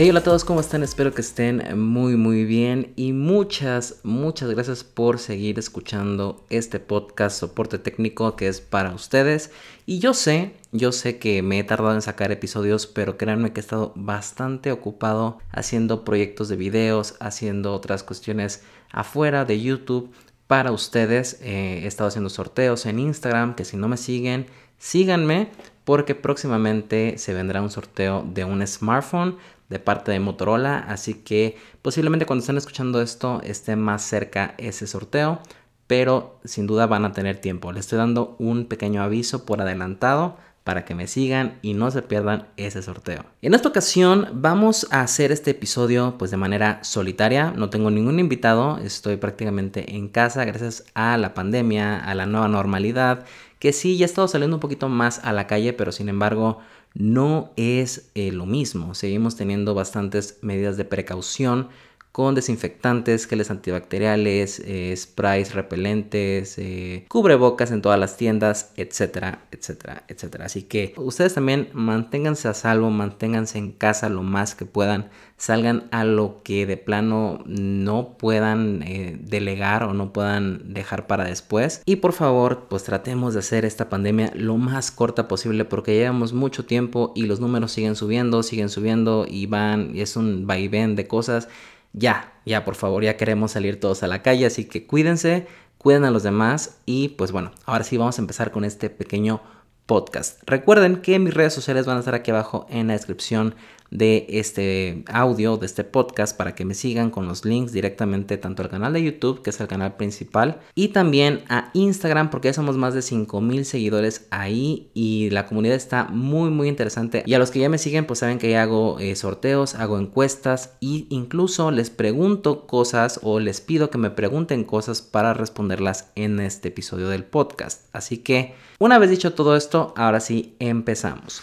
Hey, hola a todos, ¿cómo están? Espero que estén muy muy bien y muchas, muchas gracias por seguir escuchando este podcast soporte técnico que es para ustedes. Y yo sé, yo sé que me he tardado en sacar episodios, pero créanme que he estado bastante ocupado haciendo proyectos de videos, haciendo otras cuestiones afuera de YouTube para ustedes. Eh, he estado haciendo sorteos en Instagram, que si no me siguen, síganme porque próximamente se vendrá un sorteo de un smartphone de parte de Motorola, así que posiblemente cuando estén escuchando esto esté más cerca ese sorteo, pero sin duda van a tener tiempo. Les estoy dando un pequeño aviso por adelantado para que me sigan y no se pierdan ese sorteo. En esta ocasión vamos a hacer este episodio pues de manera solitaria, no tengo ningún invitado, estoy prácticamente en casa gracias a la pandemia, a la nueva normalidad, que sí ya he estado saliendo un poquito más a la calle, pero sin embargo no es eh, lo mismo. Seguimos teniendo bastantes medidas de precaución con desinfectantes, geles antibacteriales, eh, sprays repelentes, eh, cubrebocas en todas las tiendas, etcétera, etcétera, etcétera. Así que ustedes también manténganse a salvo, manténganse en casa lo más que puedan, salgan a lo que de plano no puedan eh, delegar o no puedan dejar para después. Y por favor, pues tratemos de hacer esta pandemia lo más corta posible porque llevamos mucho tiempo y los números siguen subiendo, siguen subiendo y van, y es un vaivén de cosas ya, ya por favor, ya queremos salir todos a la calle, así que cuídense, cuiden a los demás y pues bueno, ahora sí vamos a empezar con este pequeño podcast. Recuerden que mis redes sociales van a estar aquí abajo en la descripción de este audio, de este podcast, para que me sigan con los links directamente tanto al canal de YouTube, que es el canal principal, y también a Instagram, porque ya somos más de 5000 seguidores ahí y la comunidad está muy, muy interesante. Y a los que ya me siguen, pues saben que ya hago eh, sorteos, hago encuestas e incluso les pregunto cosas o les pido que me pregunten cosas para responderlas en este episodio del podcast. Así que, una vez dicho todo esto, ahora sí empezamos.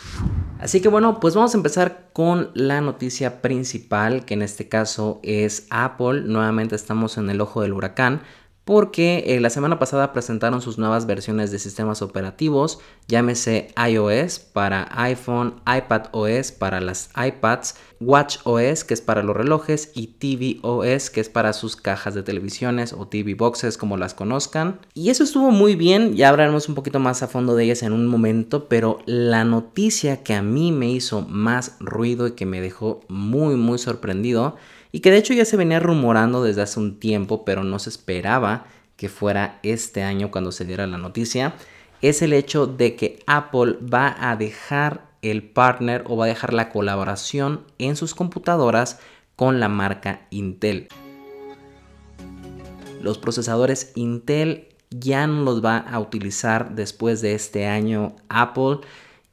Así que bueno, pues vamos a empezar con la noticia principal, que en este caso es Apple. Nuevamente estamos en el ojo del huracán porque eh, la semana pasada presentaron sus nuevas versiones de sistemas operativos, llámese iOS para iPhone, iPadOS para las iPads, WatchOS que es para los relojes y tvOS que es para sus cajas de televisiones o TV boxes como las conozcan. Y eso estuvo muy bien, ya hablaremos un poquito más a fondo de ellas en un momento, pero la noticia que a mí me hizo más ruido y que me dejó muy muy sorprendido y que de hecho ya se venía rumorando desde hace un tiempo, pero no se esperaba que fuera este año cuando se diera la noticia, es el hecho de que Apple va a dejar el partner o va a dejar la colaboración en sus computadoras con la marca Intel. Los procesadores Intel ya no los va a utilizar después de este año Apple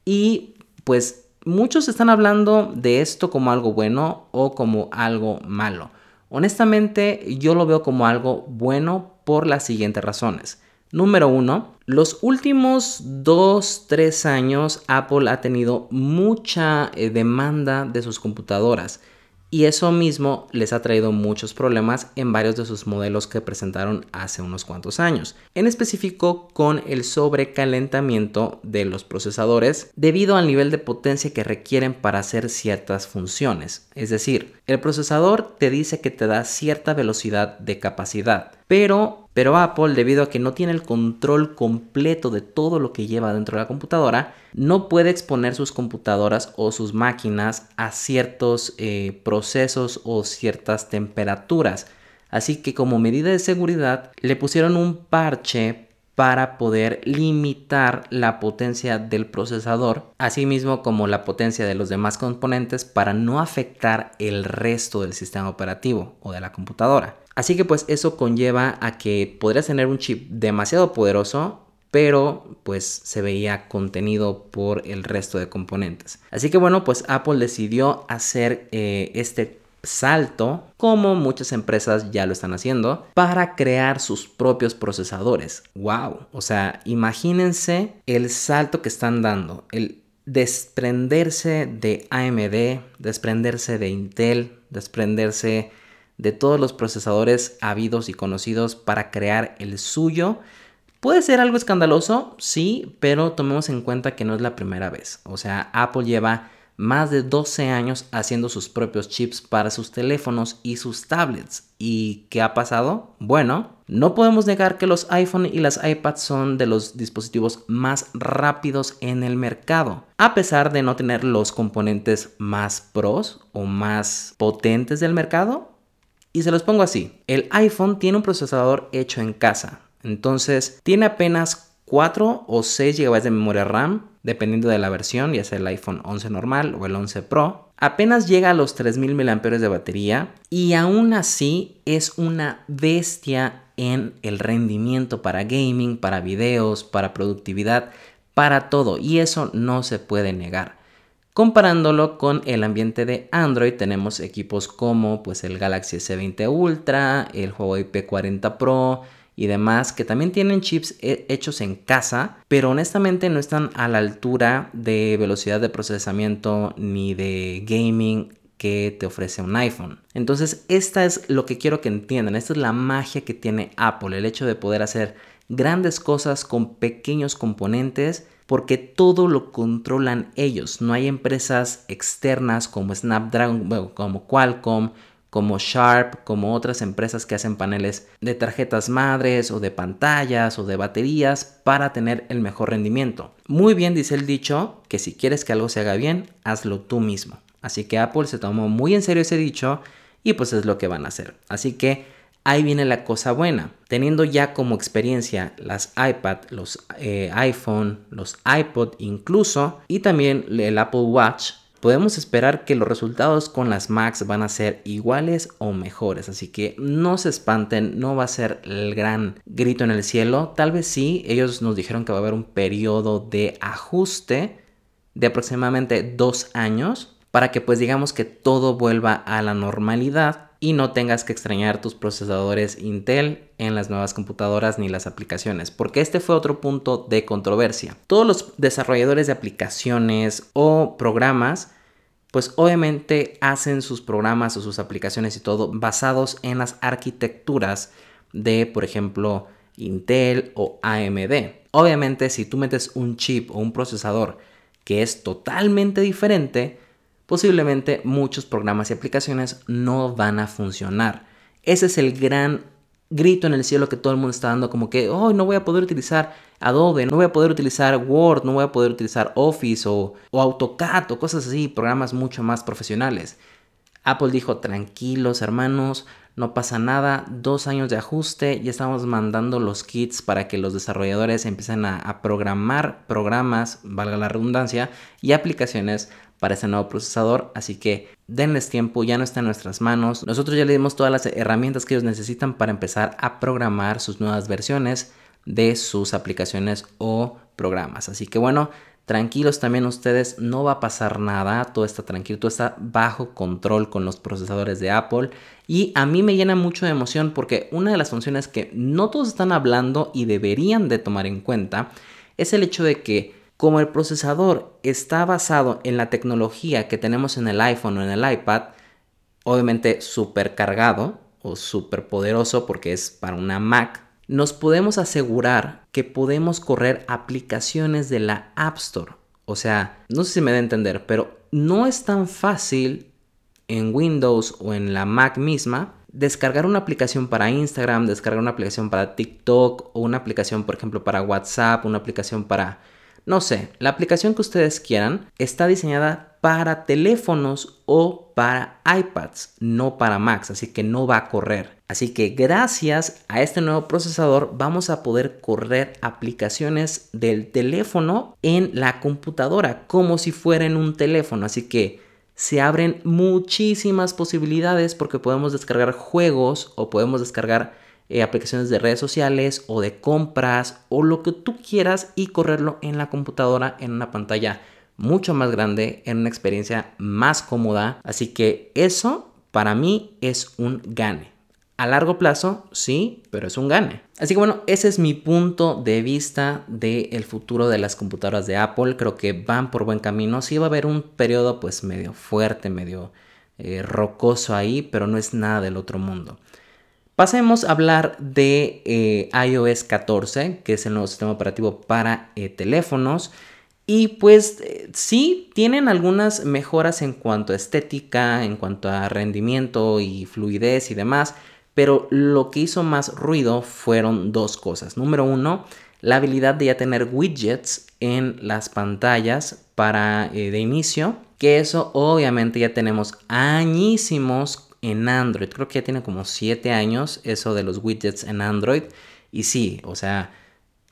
y pues muchos están hablando de esto como algo bueno o como algo malo. Honestamente, yo lo veo como algo bueno por las siguientes razones. Número uno, los últimos 2-3 años Apple ha tenido mucha eh, demanda de sus computadoras y eso mismo les ha traído muchos problemas en varios de sus modelos que presentaron hace unos cuantos años, en específico con el sobrecalentamiento de los procesadores debido al nivel de potencia que requieren para hacer ciertas funciones. Es decir, el procesador te dice que te da cierta velocidad de capacidad, pero pero Apple, debido a que no tiene el control completo de todo lo que lleva dentro de la computadora, no puede exponer sus computadoras o sus máquinas a ciertos eh, procesos o ciertas temperaturas. Así que como medida de seguridad le pusieron un parche para poder limitar la potencia del procesador, así mismo como la potencia de los demás componentes para no afectar el resto del sistema operativo o de la computadora. Así que pues eso conlleva a que podrías tener un chip demasiado poderoso, pero pues se veía contenido por el resto de componentes. Así que bueno, pues Apple decidió hacer eh, este salto, como muchas empresas ya lo están haciendo, para crear sus propios procesadores. ¡Wow! O sea, imagínense el salto que están dando, el desprenderse de AMD, desprenderse de Intel, desprenderse de todos los procesadores habidos y conocidos para crear el suyo. Puede ser algo escandaloso, sí, pero tomemos en cuenta que no es la primera vez. O sea, Apple lleva más de 12 años haciendo sus propios chips para sus teléfonos y sus tablets. ¿Y qué ha pasado? Bueno, no podemos negar que los iPhone y las iPads son de los dispositivos más rápidos en el mercado, a pesar de no tener los componentes más pros o más potentes del mercado. Y se los pongo así, el iPhone tiene un procesador hecho en casa, entonces tiene apenas 4 o 6 GB de memoria RAM, dependiendo de la versión, ya sea el iPhone 11 normal o el 11 Pro. Apenas llega a los 3000 mAh de batería y aún así es una bestia en el rendimiento para gaming, para videos, para productividad, para todo. Y eso no se puede negar. Comparándolo con el ambiente de Android, tenemos equipos como pues, el Galaxy S20 Ultra, el Huawei P40 Pro, y demás que también tienen chips hechos en casa, pero honestamente no están a la altura de velocidad de procesamiento ni de gaming que te ofrece un iPhone. Entonces, esta es lo que quiero que entiendan, esta es la magia que tiene Apple, el hecho de poder hacer grandes cosas con pequeños componentes porque todo lo controlan ellos. No hay empresas externas como Snapdragon, como Qualcomm, como Sharp, como otras empresas que hacen paneles de tarjetas madres o de pantallas o de baterías para tener el mejor rendimiento. Muy bien dice el dicho que si quieres que algo se haga bien, hazlo tú mismo. Así que Apple se tomó muy en serio ese dicho y pues es lo que van a hacer. Así que ahí viene la cosa buena. Teniendo ya como experiencia las iPad, los eh, iPhone, los iPod incluso y también el Apple Watch, podemos esperar que los resultados con las Macs van a ser iguales o mejores. Así que no se espanten, no va a ser el gran grito en el cielo. Tal vez sí, ellos nos dijeron que va a haber un periodo de ajuste de aproximadamente dos años para que pues digamos que todo vuelva a la normalidad y no tengas que extrañar tus procesadores Intel en las nuevas computadoras ni las aplicaciones, porque este fue otro punto de controversia. Todos los desarrolladores de aplicaciones o programas pues obviamente hacen sus programas o sus aplicaciones y todo basados en las arquitecturas de, por ejemplo, Intel o AMD. Obviamente, si tú metes un chip o un procesador que es totalmente diferente, posiblemente muchos programas y aplicaciones no van a funcionar. Ese es el gran grito en el cielo que todo el mundo está dando como que, oh, no voy a poder utilizar Adobe, no voy a poder utilizar Word, no voy a poder utilizar Office o, AutoCAD o cosas así, programas mucho más profesionales. Apple dijo, tranquilos hermanos, no pasa nada, dos años de ajuste, ya estamos mandando los kits para que los desarrolladores empiecen a, a programar programas, valga la redundancia, y aplicaciones para ese nuevo procesador, así que denles tiempo, ya no está en nuestras manos. Nosotros ya le dimos todas las herramientas que ellos necesitan para empezar a programar sus nuevas versiones de sus aplicaciones o programas. Así que bueno, tranquilos también ustedes, no va a pasar nada, todo está tranquilo, todo está bajo control con los procesadores de Apple. Y a mí me llena mucho de emoción porque una de las funciones que no todos están hablando y deberían de tomar en cuenta es el hecho de que como el procesador está basado en la tecnología que tenemos en el iPhone o en el iPad, obviamente súper cargado o súper poderoso porque es para una Mac, nos podemos asegurar que podemos correr aplicaciones de la App Store. O sea, no sé si me da a entender, pero no es tan fácil en Windows o en la Mac misma descargar una aplicación para Instagram, descargar una aplicación para TikTok o una aplicación, por ejemplo, para WhatsApp, una aplicación para no sé, la aplicación que ustedes quieran está diseñada para teléfonos o para iPads, no para Macs, así que no va a correr. Así que gracias a este nuevo procesador vamos a poder correr aplicaciones del teléfono en la computadora como si fuera en un teléfono. Así que se abren muchísimas posibilidades porque podemos descargar juegos o podemos descargar eh, aplicaciones de redes sociales o de compras o lo que tú quieras y correrlo en la computadora en una pantalla mucho más grande, en una experiencia más cómoda. Así que eso para mí es un gane. A largo plazo, sí, pero es un gane. Así que bueno, ese es mi punto de vista del futuro de las computadoras de Apple. Creo que van por buen camino. Sí va a haber un periodo pues medio fuerte, medio eh, rocoso ahí, pero no es nada del otro mundo. Pasemos a hablar de eh, iOS 14, que es el nuevo sistema operativo para eh, teléfonos. Y pues eh, sí, tienen algunas mejoras en cuanto a estética, en cuanto a rendimiento y fluidez y demás, pero lo que hizo más ruido fueron dos cosas. Número uno, la habilidad de ya tener widgets en las pantallas para de inicio, que eso obviamente ya tenemos añísimos en Android. Creo que ya tiene como 7 años eso de los widgets en Android. Y sí, o sea,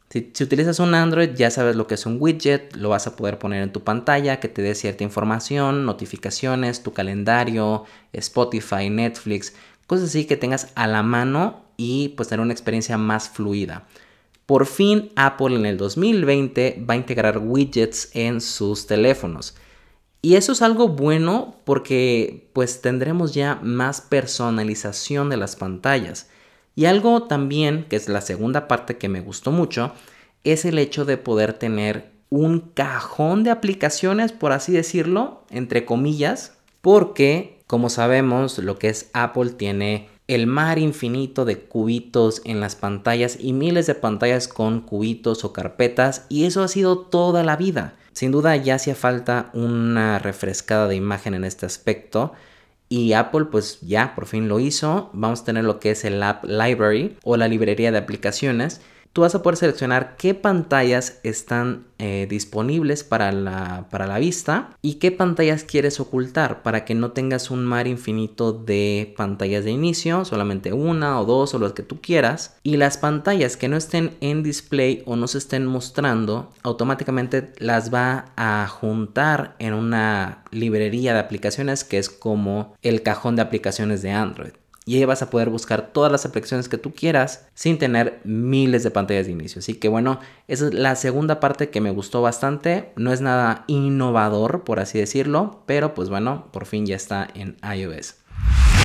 si, utilizas un Android ya sabes lo que es un widget, lo vas a poder poner en tu pantalla, que te dé cierta información, notificaciones, tu calendario, Spotify, Netflix, cosas así que tengas a la mano y pues tener una experiencia más fluida. Por fin Apple en el 2020 va a integrar widgets en sus teléfonos. Y eso es algo bueno porque pues tendremos ya más personalización de las pantallas. Y algo también, que es la segunda parte que me gustó mucho, es el hecho de poder tener un cajón de aplicaciones, por así decirlo, entre comillas, porque como sabemos lo que es Apple tiene el mar infinito de cubitos en las pantallas y miles de pantallas con cubitos o carpetas y eso ha sido toda la vida. Sin duda ya hacía falta una refrescada de imagen en este aspecto. Y Apple pues ya por fin lo hizo. Vamos a tener lo que es el App Library o la librería de aplicaciones tú vas a poder seleccionar qué pantallas están eh, disponibles para la, para la vista y qué pantallas quieres ocultar para que no tengas un mar infinito de pantallas de inicio, solamente una o dos o las que tú quieras. Y las pantallas que no estén en display o no se estén mostrando, automáticamente las va a juntar en una librería de aplicaciones que es como el cajón de aplicaciones de Android y ahí vas a poder buscar todas las aplicaciones que tú quieras sin tener miles de pantallas de inicio. Así que bueno, esa es la segunda parte que me gustó bastante. No es nada innovador, por así decirlo, pero pues bueno, por fin ya está en iOS.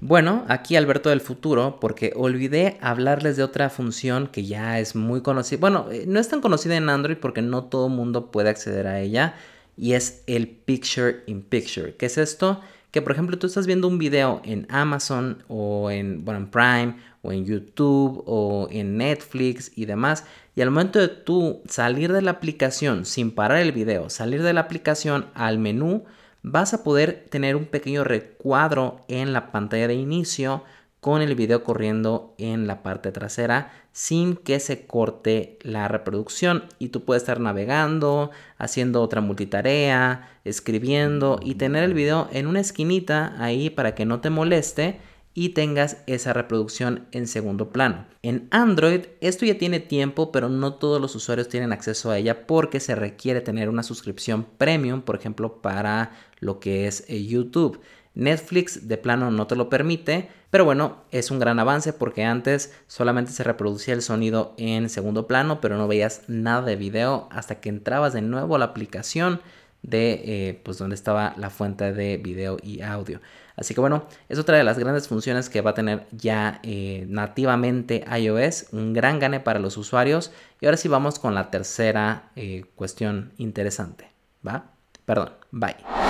Bueno, aquí Alberto del futuro, porque olvidé hablarles de otra función que ya es muy conocida. Bueno, eh, no es tan conocida en Android porque no todo mundo puede acceder a ella. Y es el Picture in Picture. ¿Qué es esto? Que por ejemplo tú estás viendo un video en Amazon o en, bueno, en Prime o en YouTube o en Netflix y demás y al momento de tú salir de la aplicación sin parar el video, salir de la aplicación al menú, vas a poder tener un pequeño recuadro en la pantalla de inicio con el video corriendo en la parte trasera sin que se corte la reproducción y tú puedes estar navegando, haciendo otra multitarea, escribiendo y tener el video en una esquinita ahí para que no te moleste y tengas esa reproducción en segundo plano. En Android esto ya tiene tiempo, pero no todos los usuarios tienen acceso a ella porque se requiere tener una suscripción premium, por ejemplo, para lo que es eh, YouTube. Netflix de plano no te lo permite, pero bueno, es un gran avance porque antes solamente se reproducía el sonido en segundo plano, pero no veías nada de video hasta que entrabas de nuevo a la aplicación de eh, pues donde estaba la fuente de video y audio. Así que bueno, es otra de las grandes funciones que va a tener ya eh, nativamente iOS, un gran gane para los usuarios. Y ahora sí vamos con la tercera eh, cuestión interesante, ¿va? Perdón, bye.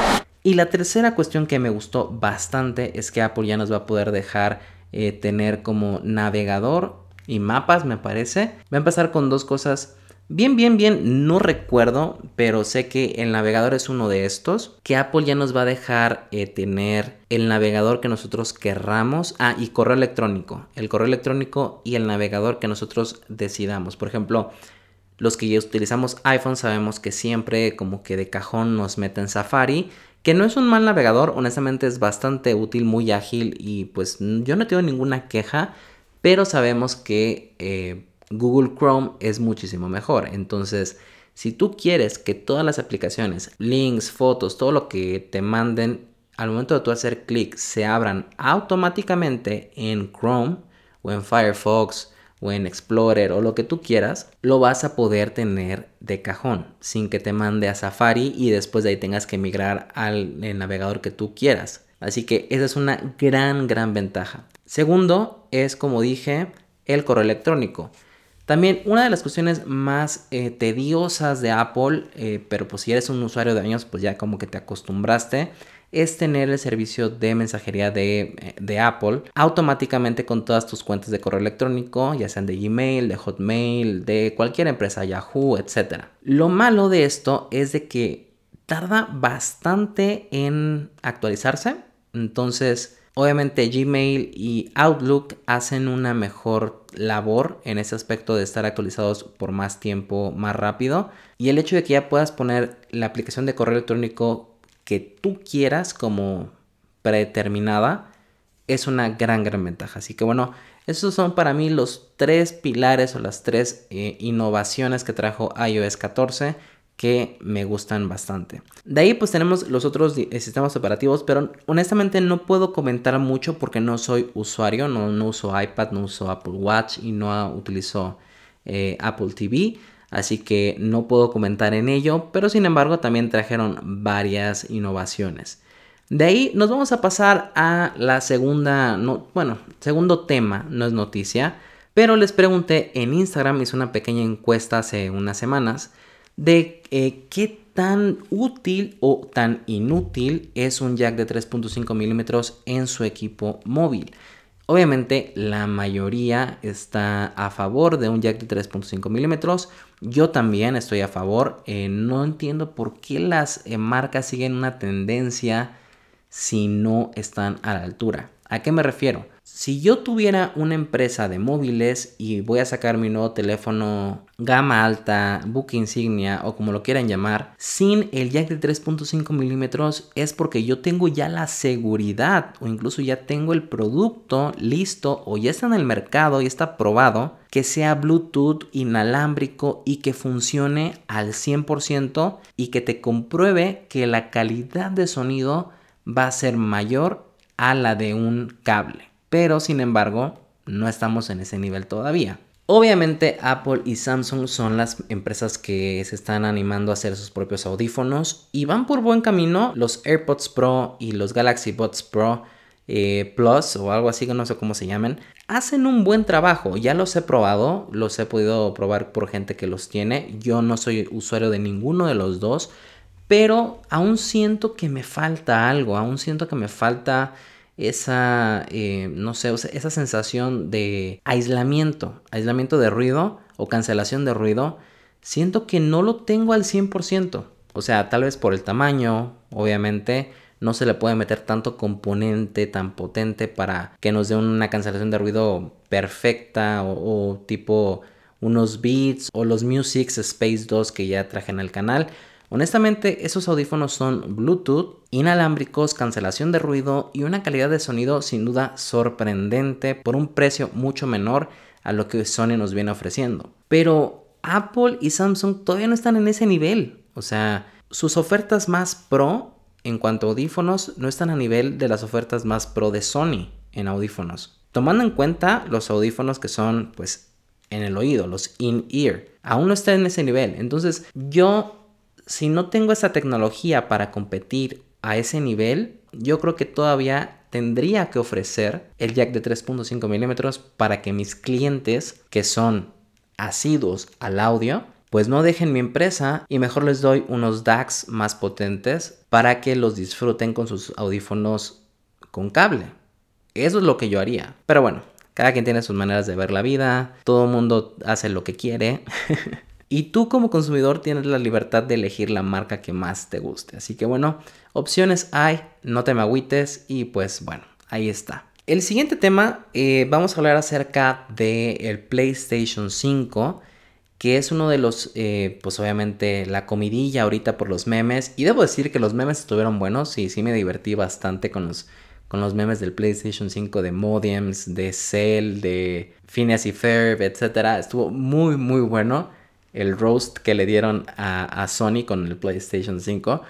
Y la tercera cuestión que me gustó bastante es que Apple ya nos va a poder dejar eh, tener como navegador y mapas, me parece. Va a empezar con dos cosas. Bien, bien, bien, no recuerdo, pero sé que el navegador es uno de estos. Que Apple ya nos va a dejar eh, tener el navegador que nosotros querramos. Ah, y correo electrónico. El correo electrónico y el navegador que nosotros decidamos. Por ejemplo, los que ya utilizamos iPhone sabemos que siempre como que de cajón nos meten Safari que no es un mal navegador, honestamente es bastante útil, muy ágil y pues yo no tengo ninguna queja, pero sabemos que eh, Google Chrome es muchísimo mejor. Entonces, si tú quieres que todas las aplicaciones, links, fotos, todo lo que te manden al momento de tú hacer clic se abran automáticamente en Chrome o en Firefox o en Explorer o lo que tú quieras, lo vas a poder tener de cajón sin que te mande a Safari y después de ahí tengas que migrar al navegador que tú quieras. Así que esa es una gran, gran ventaja. Segundo es, como dije, el correo electrónico. También una de las cuestiones más eh, tediosas de Apple, eh, pero pues si eres un usuario de años, pues ya como que te acostumbraste, es tener el servicio de mensajería de, eh, de, Apple automáticamente con todas tus cuentas de correo electrónico, ya sean de Gmail, de Hotmail, de cualquier empresa, Yahoo, etc. Lo malo de esto es de que tarda bastante en actualizarse, entonces Obviamente Gmail y Outlook hacen una mejor labor en ese aspecto de estar actualizados por más tiempo, más rápido. Y el hecho de que ya puedas poner la aplicación de correo electrónico que tú quieras como predeterminada es una gran, gran ventaja. Así que bueno, esos son para mí los tres pilares o las tres eh, innovaciones que trajo iOS 14 que me gustan bastante. De ahí pues tenemos los otros eh, sistemas operativos, pero honestamente no puedo comentar mucho porque no soy usuario, no, no uso iPad, no uso Apple Watch y no utilizo eh, Apple TV. Así que no puedo comentar en ello, pero sin embargo también trajeron varias innovaciones. De ahí nos vamos a pasar a la segunda, no, bueno, segundo tema, no es noticia, pero les pregunté en Instagram, hice una pequeña encuesta hace unas semanas de eh, qué tan útil o tan inútil es un jack de 3.5 milímetros en su equipo móvil. Obviamente la mayoría está a favor de un jack de 3.5 milímetros. Yo también estoy a favor. Eh, no entiendo por qué las eh, marcas siguen una tendencia si no están a la altura. ¿A qué me refiero? Si yo tuviera una empresa de móviles y voy a sacar mi nuevo teléfono gama alta, book insignia o como lo quieran llamar, sin el jack de 3.5 milímetros es porque yo tengo ya la seguridad o incluso ya tengo el producto listo o ya está en el mercado y está probado que sea Bluetooth inalámbrico y que funcione al 100% y que te compruebe que la calidad de sonido va a ser mayor a la de un cable pero sin embargo no estamos en ese nivel todavía. Obviamente Apple y Samsung son las empresas que se están animando a hacer sus propios audífonos y van por buen camino. Los AirPods Pro y los Galaxy Buds Pro eh, Plus o algo así, no sé cómo se llaman, hacen un buen trabajo. Ya los he probado, los he podido probar por gente que los tiene. Yo no soy usuario de ninguno de los dos, pero aún siento que me falta algo, aún siento que me falta esa, eh, no sé, esa sensación de aislamiento, aislamiento de ruido o cancelación de ruido, siento que no lo tengo al 100%. O sea, tal vez por el tamaño, obviamente, no se le puede meter tanto componente tan potente para que nos dé una cancelación de ruido perfecta o, o tipo unos beats o los Musics Space 2 que ya traje en el canal. Honestamente, esos audífonos son Bluetooth, inalámbricos, cancelación de ruido y una calidad de sonido sin duda sorprendente por un precio mucho menor a lo que Sony nos viene ofreciendo. Pero Apple y Samsung todavía no están en ese nivel. O sea, sus ofertas más pro en cuanto a audífonos no están a nivel de las ofertas más pro de Sony en audífonos. Tomando en cuenta los audífonos que son pues en el oído, los in-ear, aún no están en ese nivel. Entonces yo si no tengo esa tecnología para competir a ese nivel, yo creo que todavía tendría que ofrecer el jack de 3.5 milímetros para que mis clientes que son asiduos al audio pues no dejen mi empresa y mejor les doy unos DACs más potentes para que los disfruten con sus audífonos con cable. Eso es lo que yo haría. Pero bueno, cada quien tiene sus maneras de ver la vida, todo el mundo hace lo que quiere. Y tú como consumidor tienes la libertad de elegir la marca que más te guste. Así que bueno, opciones hay, no te me agüites y pues bueno, ahí está. El siguiente tema, eh, vamos a hablar acerca del el PlayStation 5, que es uno de los, eh, pues obviamente la comidilla ahorita por los memes. Y debo decir que los memes estuvieron buenos y sí me divertí bastante con los, con los memes del PlayStation 5 de Modems, de Cell, de Phineas y Ferb, etc. Estuvo muy, muy bueno el roast que le dieron a, Sony con el PlayStation 5,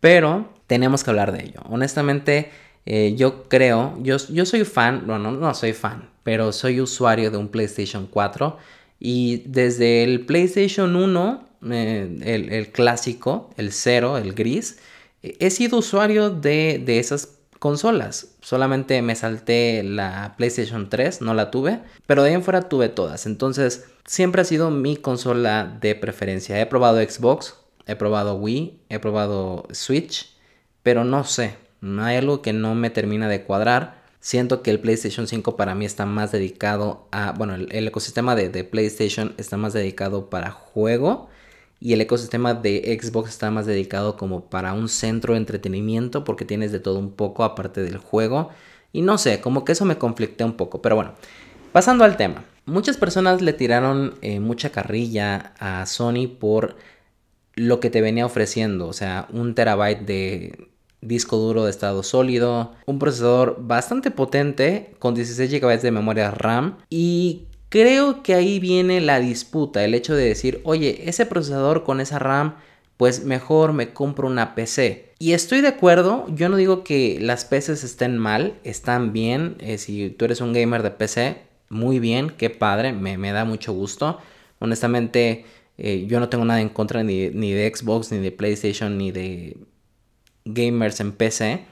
pero tenemos que hablar de ello. Honestamente, eh, yo creo, yo, yo soy fan, bueno, no, soy fan, pero soy usuario de un PlayStation 4 y desde el PlayStation 1, eh, el, clásico, el cero, el gris, he sido usuario de, de esas consolas. Solamente me salté la PlayStation 3, no la tuve, pero de ahí en fuera tuve todas. Entonces, siempre ha sido mi consola de preferencia. He probado Xbox, he probado Wii, he probado Switch, pero no sé, hay algo que no me termina de cuadrar. Siento que el PlayStation 5 para mí está más dedicado a, bueno, el, ecosistema de, de, PlayStation está más dedicado para juego y el ecosistema de Xbox está más dedicado como para un centro de entretenimiento porque tienes de todo un poco aparte del juego. Y no sé, como que eso me conflicté un poco, pero bueno, pasando al tema. Muchas personas le tiraron eh, mucha carrilla a Sony por lo que te venía ofreciendo, o sea, un terabyte de disco duro de estado sólido, un procesador bastante potente con 16 GB de memoria RAM y creo que ahí viene la disputa, el hecho de decir, oye, ese procesador con esa RAM, pues mejor me compro una PC. Y estoy de acuerdo, yo no digo que las PCs estén mal, están bien, eh, si tú eres un gamer de PC, muy bien, qué padre, me, me da mucho gusto. Honestamente, eh, yo no tengo nada en contra ni, ni de Xbox, ni de PlayStation, ni de gamers en PC.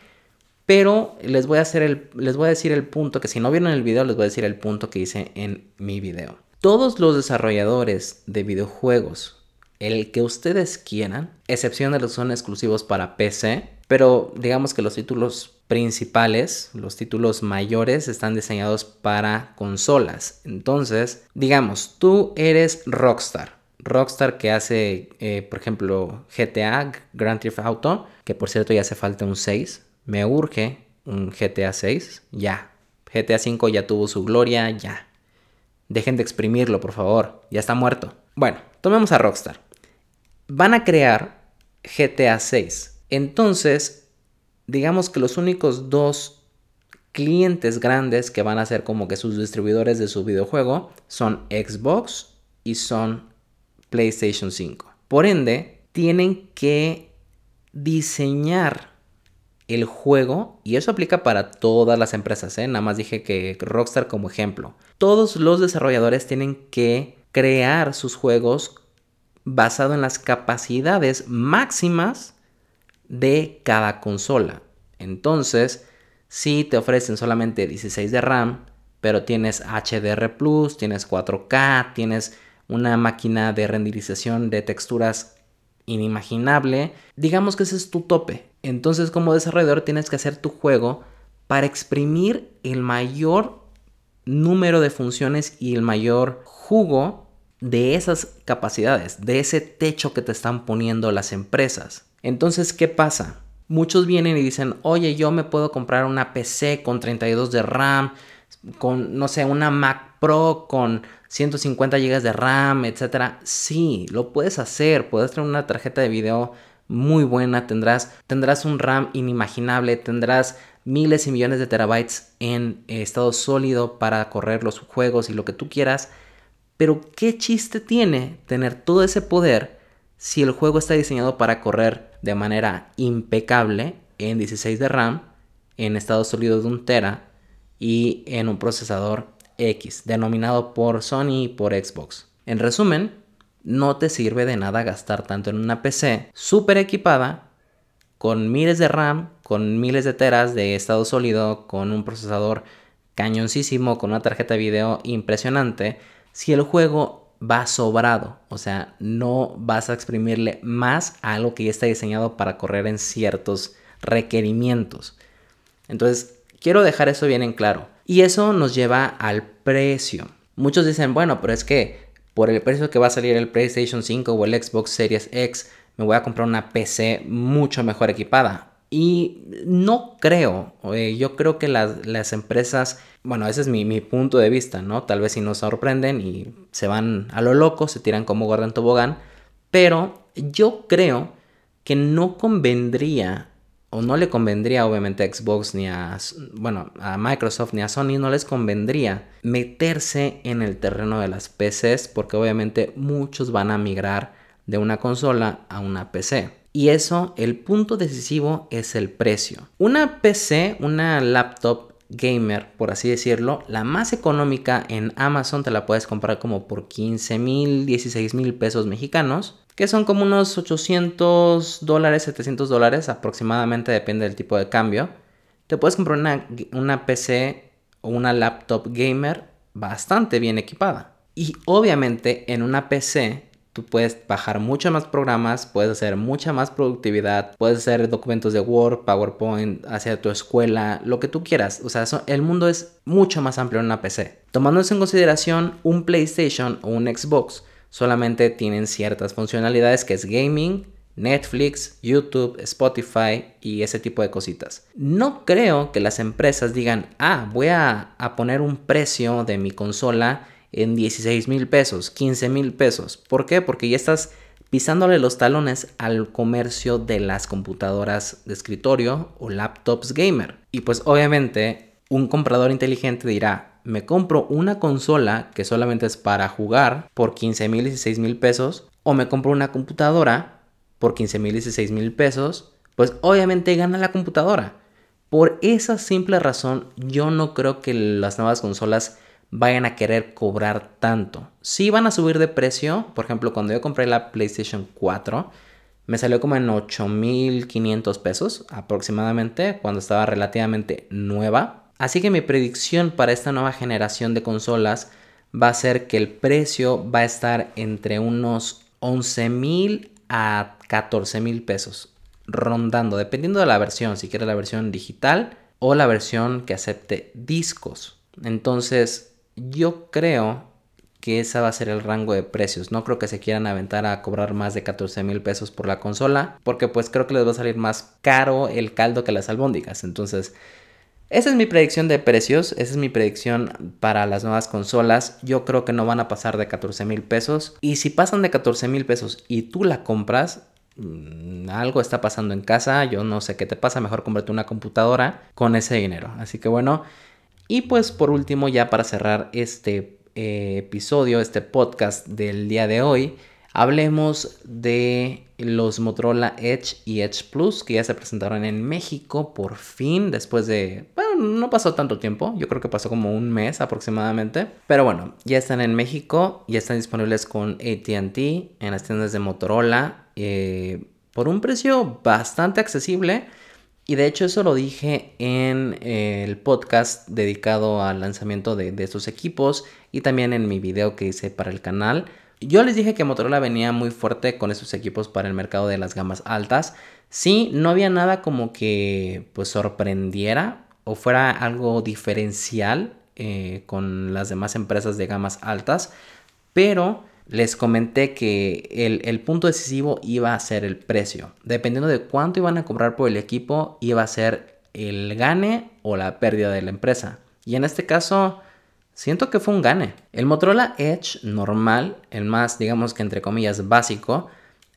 Pero les voy, a hacer les voy a decir el punto, que si no vieron el video, les voy a decir el punto que hice en mi video. Todos los desarrolladores de videojuegos, el que ustedes quieran, excepción de los que son exclusivos para PC, pero digamos que los títulos principales, los títulos mayores, están diseñados para consolas. Entonces, digamos, tú eres Rockstar Rockstar que hace, eh, por ejemplo, GTA, Grand Theft Auto, que por cierto ya hace falta un 6. Me urge un GTA 6, ya. GTA 5 ya tuvo su gloria, ya. Dejen de exprimirlo, por favor, ya está muerto. Bueno, tomemos a Rockstar. Van a crear GTA 6. Entonces, digamos que los únicos dos clientes grandes que van a ser como que sus distribuidores de su videojuego son Xbox y son PlayStation 5. Por ende, tienen que diseñar el juego, y eso aplica para todas las empresas, ¿eh? nada más dije que Rockstar como ejemplo. Todos los desarrolladores tienen que crear sus juegos basado en las capacidades máximas de cada consola. Entonces, si te ofrecen solamente 16 de RAM, pero tienes HDR tienes 4K, tienes una máquina de renderización de texturas inimaginable, digamos que ese es tu tope. Entonces como desarrollador tienes que hacer tu juego para exprimir el mayor número de funciones y el mayor jugo de esas capacidades, de ese techo que te están poniendo las empresas. Entonces, ¿qué pasa? Muchos vienen y dicen, oye, yo me puedo comprar una PC con 32 de RAM, con, no sé, una Mac Pro con 150 GB de RAM, etcétera. Sí, lo puedes hacer. Puedes tener una tarjeta de video muy buena. Tendrás, tendrás un RAM inimaginable. Tendrás miles y millones de terabytes en estado sólido para correr los juegos y lo que tú quieras. Pero ¿qué chiste tiene tener todo ese poder si el juego está diseñado para correr de manera impecable en 16 de RAM, en estado sólido de un tera y en un procesador X, denominado por Sony y por Xbox. En resumen, no te sirve de nada gastar tanto en una PC súper equipada, con miles de RAM, con miles de teras de estado sólido, con un procesador cañoncísimo, con una tarjeta de video impresionante, si el juego va sobrado, o sea, no vas a exprimirle más a algo que ya está diseñado para correr en ciertos requerimientos. Entonces, quiero dejar eso bien en claro. Y eso nos lleva al precio. Muchos dicen, bueno, pero es que por el precio que va a salir el PlayStation 5 o el Xbox Series X, me voy a comprar una PC mucho mejor equipada. Y no creo, eh, yo creo que las, empresas, bueno, ese es mi, mi, punto de vista, ¿no? Tal vez si nos sorprenden y se van a lo loco, se tiran como gorda en tobogán, pero yo creo que no convendría o no le convendría obviamente a Xbox ni a, bueno, a Microsoft ni a Sony, no les convendría meterse en el terreno de las PCs porque obviamente muchos van a migrar de una consola a una PC. Y eso, el punto decisivo es el precio. Una PC, una laptop gamer, por así decirlo, la más económica en Amazon te la puedes comprar como por 15 mil, 16 mil pesos mexicanos que son como unos 800 dólares, 700 dólares aproximadamente, depende del tipo de cambio. te puedes comprar una, una PC o una laptop gamer bastante bien equipada. Y obviamente en una PC tú puedes bajar muchos más programas, puedes hacer mucha más productividad, puedes hacer documentos de Word, PowerPoint, hacia tu escuela, lo que tú quieras. O sea, el mundo es mucho más amplio en una PC. Tomándose en consideración un PlayStation o un Xbox, solamente tienen ciertas funcionalidades que es gaming, Netflix, YouTube, Spotify y ese tipo de cositas. No creo que las empresas digan, ah, voy a, a poner un precio de mi consola en 16 mil pesos, 15 mil pesos. ¿Por qué? Porque ya estás pisándole los talones al comercio de las computadoras de escritorio o laptops gamer. Y pues obviamente un comprador inteligente dirá, me compro una consola que solamente es para jugar por 15 mil, 16 mil pesos, o me compro una computadora por 15 mil, 16 mil pesos, pues obviamente gana la computadora. Por esa simple razón, yo no creo que las nuevas consolas vayan a querer cobrar tanto. Si van a subir de precio, por ejemplo, cuando yo compré la PlayStation 4, me salió como en 8.500 pesos aproximadamente, cuando estaba relativamente nueva. Así que mi predicción para esta nueva generación de consolas va a ser que el precio va a estar entre unos 11.000 a 14.000 pesos, rondando, dependiendo de la versión, si quieres la versión digital o la versión que acepte discos. Entonces, yo creo que ese va a ser el rango de precios. No creo que se quieran aventar a cobrar más de 14 mil pesos por la consola, porque pues creo que les va a salir más caro el caldo que las albóndigas. Entonces, esa es mi predicción de precios, esa es mi predicción para las nuevas consolas. Yo creo que no van a pasar de 14 mil pesos. Y si pasan de 14 mil pesos y tú la compras, mm, algo está pasando en casa, yo no sé qué te pasa, mejor cómprate una computadora con ese dinero. Así que bueno, y pues por último, ya para cerrar este eh, episodio, este podcast del día de hoy, hablemos de los Motorola Edge y Edge Plus que ya se presentaron en México por fin, después de, bueno, no pasó tanto tiempo, yo creo que pasó como un mes aproximadamente, pero bueno, ya están en México, ya están disponibles con ATT en las tiendas de Motorola eh, por un precio bastante accesible. Y de hecho eso lo dije en eh, el podcast dedicado al lanzamiento de, estos equipos y también en mi video que hice para el canal. Yo les dije que Motorola venía muy fuerte con estos equipos para el mercado de las gamas altas. Sí, no había nada como que pues sorprendiera o fuera algo diferencial eh, con las demás empresas de gamas altas, pero les comenté que el, punto decisivo iba a ser el precio. Dependiendo de cuánto iban a cobrar por el equipo, iba a ser el gane o la pérdida de la empresa. Y en este caso, siento que fue un gane. El Motorola Edge normal, el más, digamos que entre comillas, básico,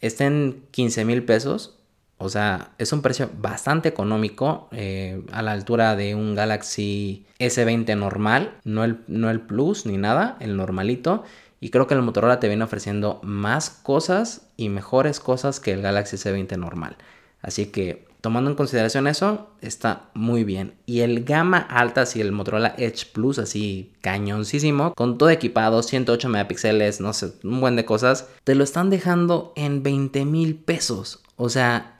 está en 15 mil pesos. O sea, es un precio bastante económico eh, a la altura de un Galaxy S20 normal, no el, no el Plus ni nada, el normalito. Y creo que el Motorola te viene ofreciendo más cosas y mejores cosas que el Galaxy S20 normal. Así que tomando en consideración eso, está muy bien. Y el gama alta, así el Motorola Edge Plus, así cañoncísimo, con todo equipado, 108 megapíxeles, no sé, un buen de cosas, te lo están dejando en 20 mil pesos. O sea,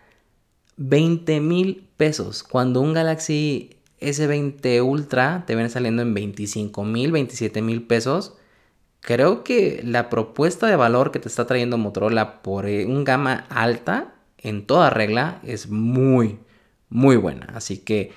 20 mil pesos. Cuando un Galaxy S20 Ultra te viene saliendo en 25 mil, 27 mil pesos creo que la propuesta de valor que te está trayendo Motorola por eh, un gama alta en toda regla es muy, muy buena. Así que,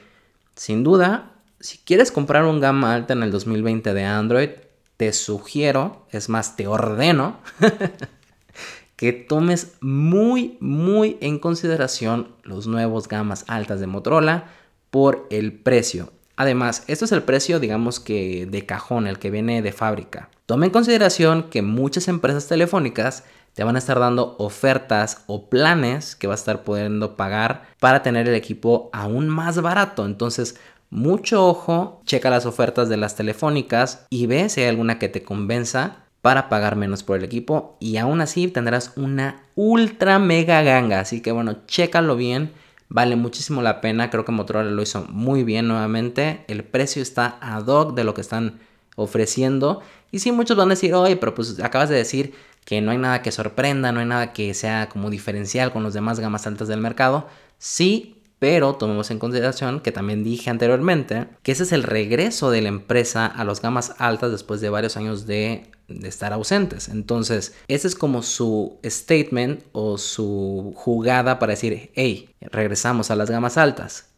sin duda, si quieres comprar un gama alta en el 2020 de Android, te sugiero, es más, te ordeno que tomes muy, muy en consideración los nuevos gamas altas de Motorola por el precio. Además, esto es el precio, digamos que de cajón, el que viene de fábrica. Toma en consideración que muchas empresas telefónicas te van a estar dando ofertas o planes que vas a estar pudiendo pagar para tener el equipo aún más barato. Entonces, mucho ojo, checa las ofertas de las telefónicas y ve si hay alguna que te convenza para pagar menos por el equipo y aún así tendrás una ultra mega ganga. Así que bueno, chécalo bien Vale muchísimo la pena, creo que Motorola lo hizo muy bien nuevamente. El precio está ad hoc de lo que están ofreciendo. Y sí, muchos van a decir, oye, pero pues acabas de decir que no hay nada que sorprenda, no hay nada que sea como diferencial con los demás gamas altas del mercado. Sí, pero tomemos en consideración que también dije anteriormente que ese es el regreso de la empresa a las gamas altas después de varios años de, de estar ausentes. Entonces, ese es como su statement o su jugada para decir, hey, regresamos a las gamas altas.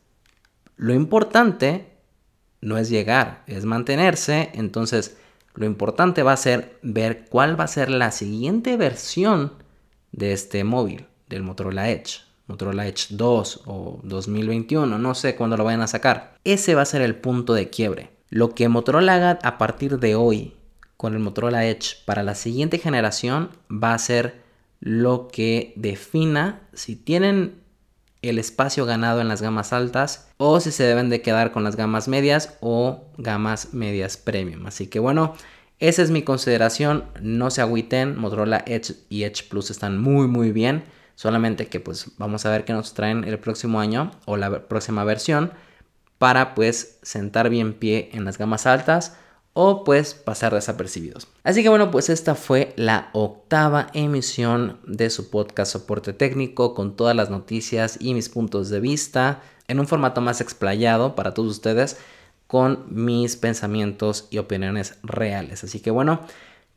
Lo importante no es llegar, es mantenerse. Entonces, lo importante va a ser ver cuál va a ser la siguiente versión de este móvil, del Motorola Edge. Motorola Edge 2 o 2021, no sé cuándo lo vayan a sacar. Ese va a ser el punto de quiebre. Lo que Motorola haga a partir de hoy con el Motorola Edge para la siguiente generación va a ser lo que defina si tienen el espacio ganado en las gamas altas o si se deben de quedar con las gamas medias o gamas medias premium. Así que bueno, esa es mi consideración. No se agüiten, Motorola Edge y Edge Plus están muy muy bien. Solamente que pues vamos a ver qué nos traen el próximo año o la próxima versión para pues sentar bien pie en las gamas altas o pues pasar desapercibidos. Así que bueno, pues esta fue la octava emisión de su podcast Soporte Técnico con todas las noticias y mis puntos de vista en un formato más explayado para todos ustedes con mis pensamientos y opiniones reales. Así que bueno,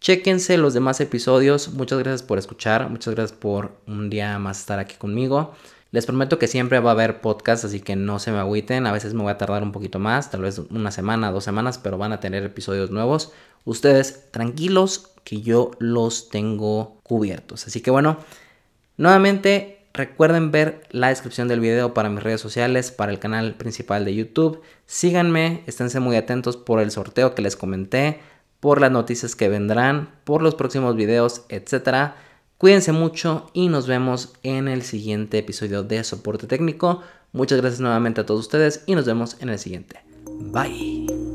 chequense los demás episodios. Muchas gracias por escuchar, muchas gracias por un día más estar aquí conmigo. Les prometo que siempre va a haber podcast, así que no se me agüiten. A veces me voy a tardar un poquito más, tal vez una semana, dos semanas, pero van a tener episodios nuevos. Ustedes tranquilos que yo los tengo cubiertos. Así que bueno, nuevamente recuerden ver la descripción del video para mis redes sociales, para el canal principal de YouTube. Síganme, esténse muy atentos por el sorteo que les comenté, por las noticias que vendrán, por los próximos videos, etcétera. Cuídense mucho y nos vemos en el siguiente episodio de Soporte Técnico. Muchas gracias nuevamente a todos ustedes y nos vemos en el siguiente. Bye.